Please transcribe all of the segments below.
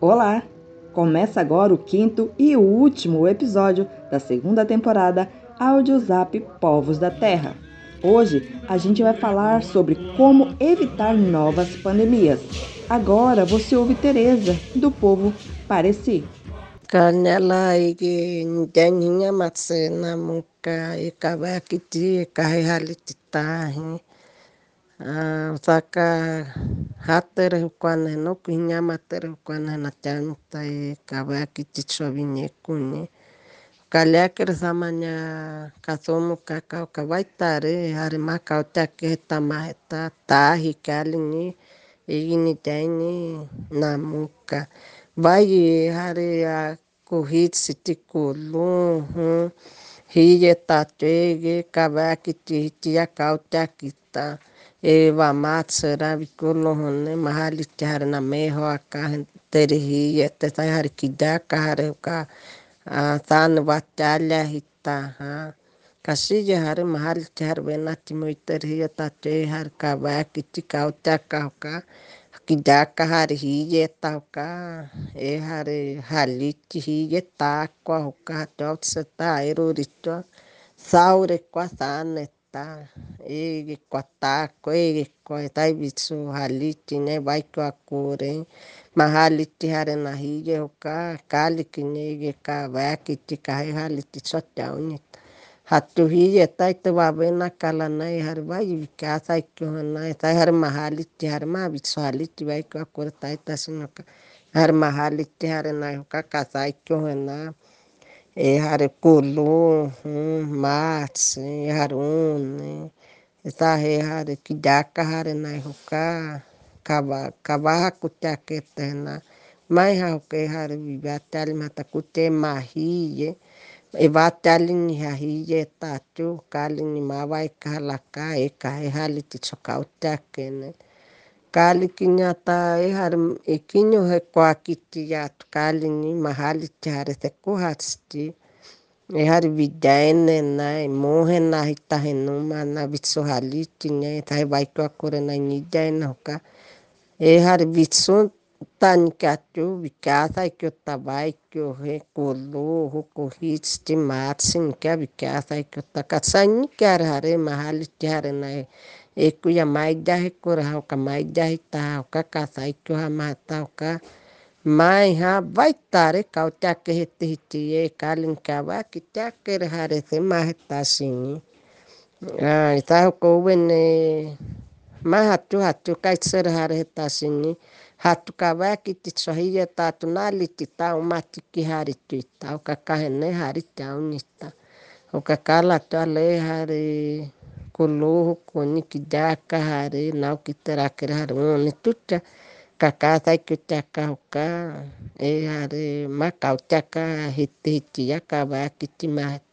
Olá! Começa agora o quinto e último episódio da segunda temporada Audiozap Povos da Terra. Hoje a gente vai falar sobre como evitar novas pandemias. Agora você ouve Tereza, do povo Pareci. Kanela igi ndeninha matsena muka ikawakiti kahihaliti saka hatere saka játere kuane no cuiñamatere jucuane nachanta cavaqui chichoviñecuni caliaquere samaña casomo caca cavaitare jare más caochaque jeta más jeta taji caliñi iginiyaini namuca vai jare cojitsi tatege jiye tachuegue cavaqui kao caochaquita amatsora bikolohone mahalitya hari na meho akaterihiye tetai hari kidaka hari ka tan batalya hitaha kasiye hari mahalitya hari benati moiterihiye tate hari kabaya kiti kautya kauka kidaka hari hiye tauka e hari haliti hiye takwa hoka hatotseta erorichwa saure kwa sane ಕೊಯ್ತಾಯಿಬಿಡಿಸುಹಲಿಚಿನೆಬೈಕ್ವಕೋರೆ ಮಹಾಲಿಚಿಹರೆನಹಿಗೆ ಹುಕ ಕಾಲಿಕಿನೆಗೆ ಕಾವಯಾಕಿಚಿಕಾಹೆ ಹಾಲಿಚಿ ಸೊಚ್ಚಾವುನಿತ हतु ही येता तो बाबे ना काला नहीं हर भाई विकास आई क्यों ना ऐसा हर महाली तिहार मा विश्वाली तिवाई का करता है तसन का हर महाली तिहार ना का कासाई क्यों ना errar Colom, Marx, Harone, Taherrar Kidaka, Harenai Ruka, Kabahaku Taketena, Mai Hauke Harvi Batali Matakute Mahie, Evatalin Hahie Tatu, Kalin Mawai Kalaka, Eka, Hali Titsokautakene. kali kinyata ihar ikinyo he kwa kiti ya kali ni kiñataihar iquiñohecoaquitiyac cali mahalicharesecujahti ihar villaenena imojena jitajenumana vitsojalitiña jaivaikuacorenañillaena joca ihar vitso tanicatiu casa iquiotavaiquio jecolo joco jitzti matzi niquia vicasa mahali sa na mahalicharenai Eku Ekuya maijahiko rahauka maijahita hauka saikoha ka mai ha vaitare kautake hetihitiye kalinkava kitake raharese mahetashini itahukouwene mahatu hatu kaitserharehetashini hatukavaki tichahiye tatunaliti taumahti harituita ukakahene haritaunita ukakalatale hare kawaki ti mahata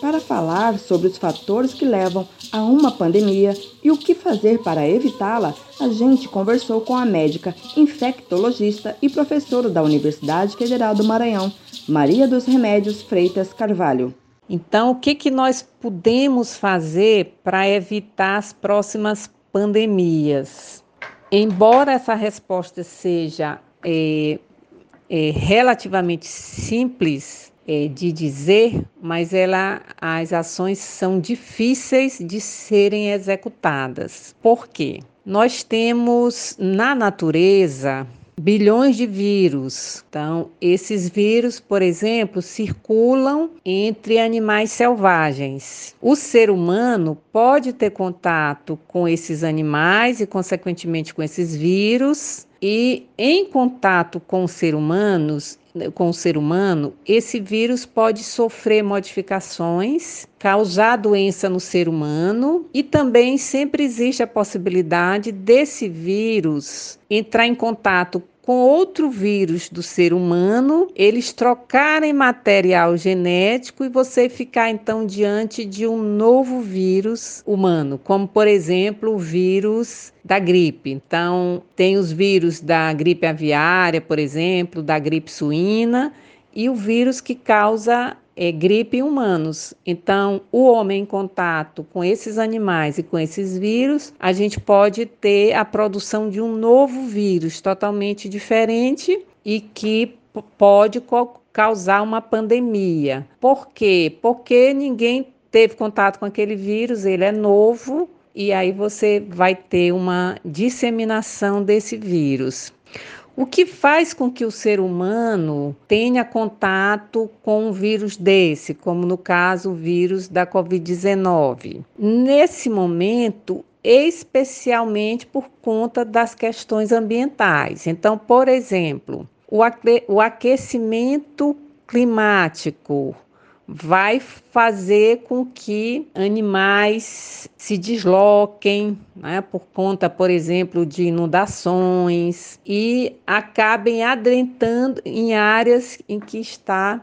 Para falar sobre os fatores que levam a uma pandemia e o que fazer para evitá-la, a gente conversou com a médica infectologista e professora da Universidade Federal do Maranhão, Maria dos Remédios Freitas Carvalho. Então, o que, que nós podemos fazer para evitar as próximas pandemias? Embora essa resposta seja é, é, relativamente simples é, de dizer, mas ela, as ações são difíceis de serem executadas. Por quê? Nós temos na natureza bilhões de vírus. Então, esses vírus, por exemplo, circulam entre animais selvagens. O ser humano pode ter contato com esses animais e, consequentemente, com esses vírus e em contato com seres humanos, com o ser humano, esse vírus pode sofrer modificações, causar doença no ser humano e também sempre existe a possibilidade desse vírus entrar em contato com outro vírus do ser humano, eles trocarem material genético e você ficar então diante de um novo vírus humano, como por exemplo o vírus da gripe. Então, tem os vírus da gripe aviária, por exemplo, da gripe suína e o vírus que causa é, gripe em humanos. Então, o homem em contato com esses animais e com esses vírus, a gente pode ter a produção de um novo vírus totalmente diferente e que pode causar uma pandemia. Por quê? Porque ninguém teve contato com aquele vírus, ele é novo e aí você vai ter uma disseminação desse vírus. O que faz com que o ser humano tenha contato com um vírus desse, como no caso o vírus da Covid-19? Nesse momento, especialmente por conta das questões ambientais. Então, por exemplo, o aquecimento climático, vai fazer com que animais se desloquem, né, por conta, por exemplo, de inundações e acabem adentrando em áreas em que está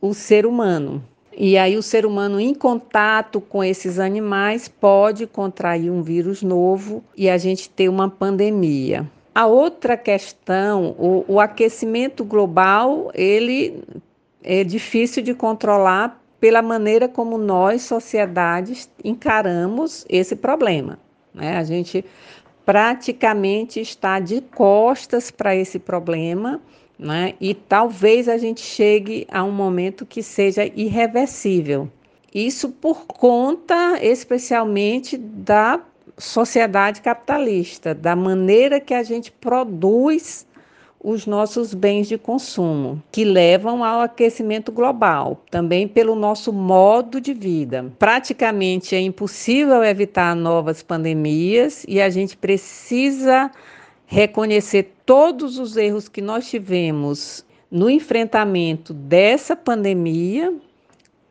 o ser humano. E aí o ser humano em contato com esses animais pode contrair um vírus novo e a gente ter uma pandemia. A outra questão, o, o aquecimento global, ele é difícil de controlar pela maneira como nós, sociedades, encaramos esse problema. Né? A gente praticamente está de costas para esse problema, né? e talvez a gente chegue a um momento que seja irreversível. Isso por conta especialmente da sociedade capitalista, da maneira que a gente produz os nossos bens de consumo, que levam ao aquecimento global, também pelo nosso modo de vida. Praticamente é impossível evitar novas pandemias e a gente precisa reconhecer todos os erros que nós tivemos no enfrentamento dessa pandemia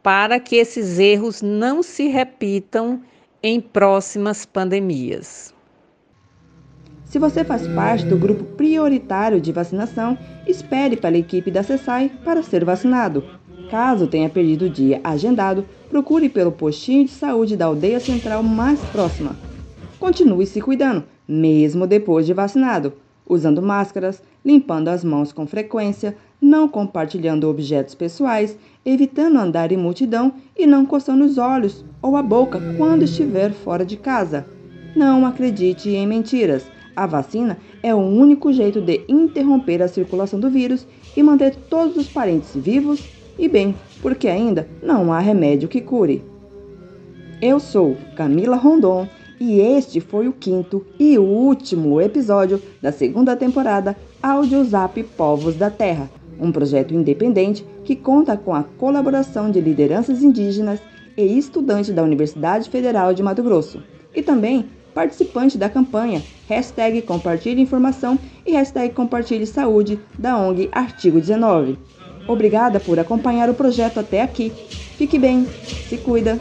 para que esses erros não se repitam em próximas pandemias. Se você faz parte do grupo prioritário de vacinação, espere pela equipe da CESAI para ser vacinado. Caso tenha perdido o dia agendado, procure pelo postinho de saúde da aldeia central mais próxima. Continue se cuidando, mesmo depois de vacinado, usando máscaras, limpando as mãos com frequência, não compartilhando objetos pessoais, evitando andar em multidão e não coçando os olhos ou a boca quando estiver fora de casa. Não acredite em mentiras. A vacina é o único jeito de interromper a circulação do vírus e manter todos os parentes vivos e bem, porque ainda não há remédio que cure. Eu sou Camila Rondon e este foi o quinto e último episódio da segunda temporada Audiozap Povos da Terra, um projeto independente que conta com a colaboração de lideranças indígenas e estudantes da Universidade Federal de Mato Grosso e também participante da campanha hashtag Compartilhe Informação e hashtag Compartilhe Saúde da ONG Artigo 19. Obrigada por acompanhar o projeto até aqui. Fique bem, se cuida.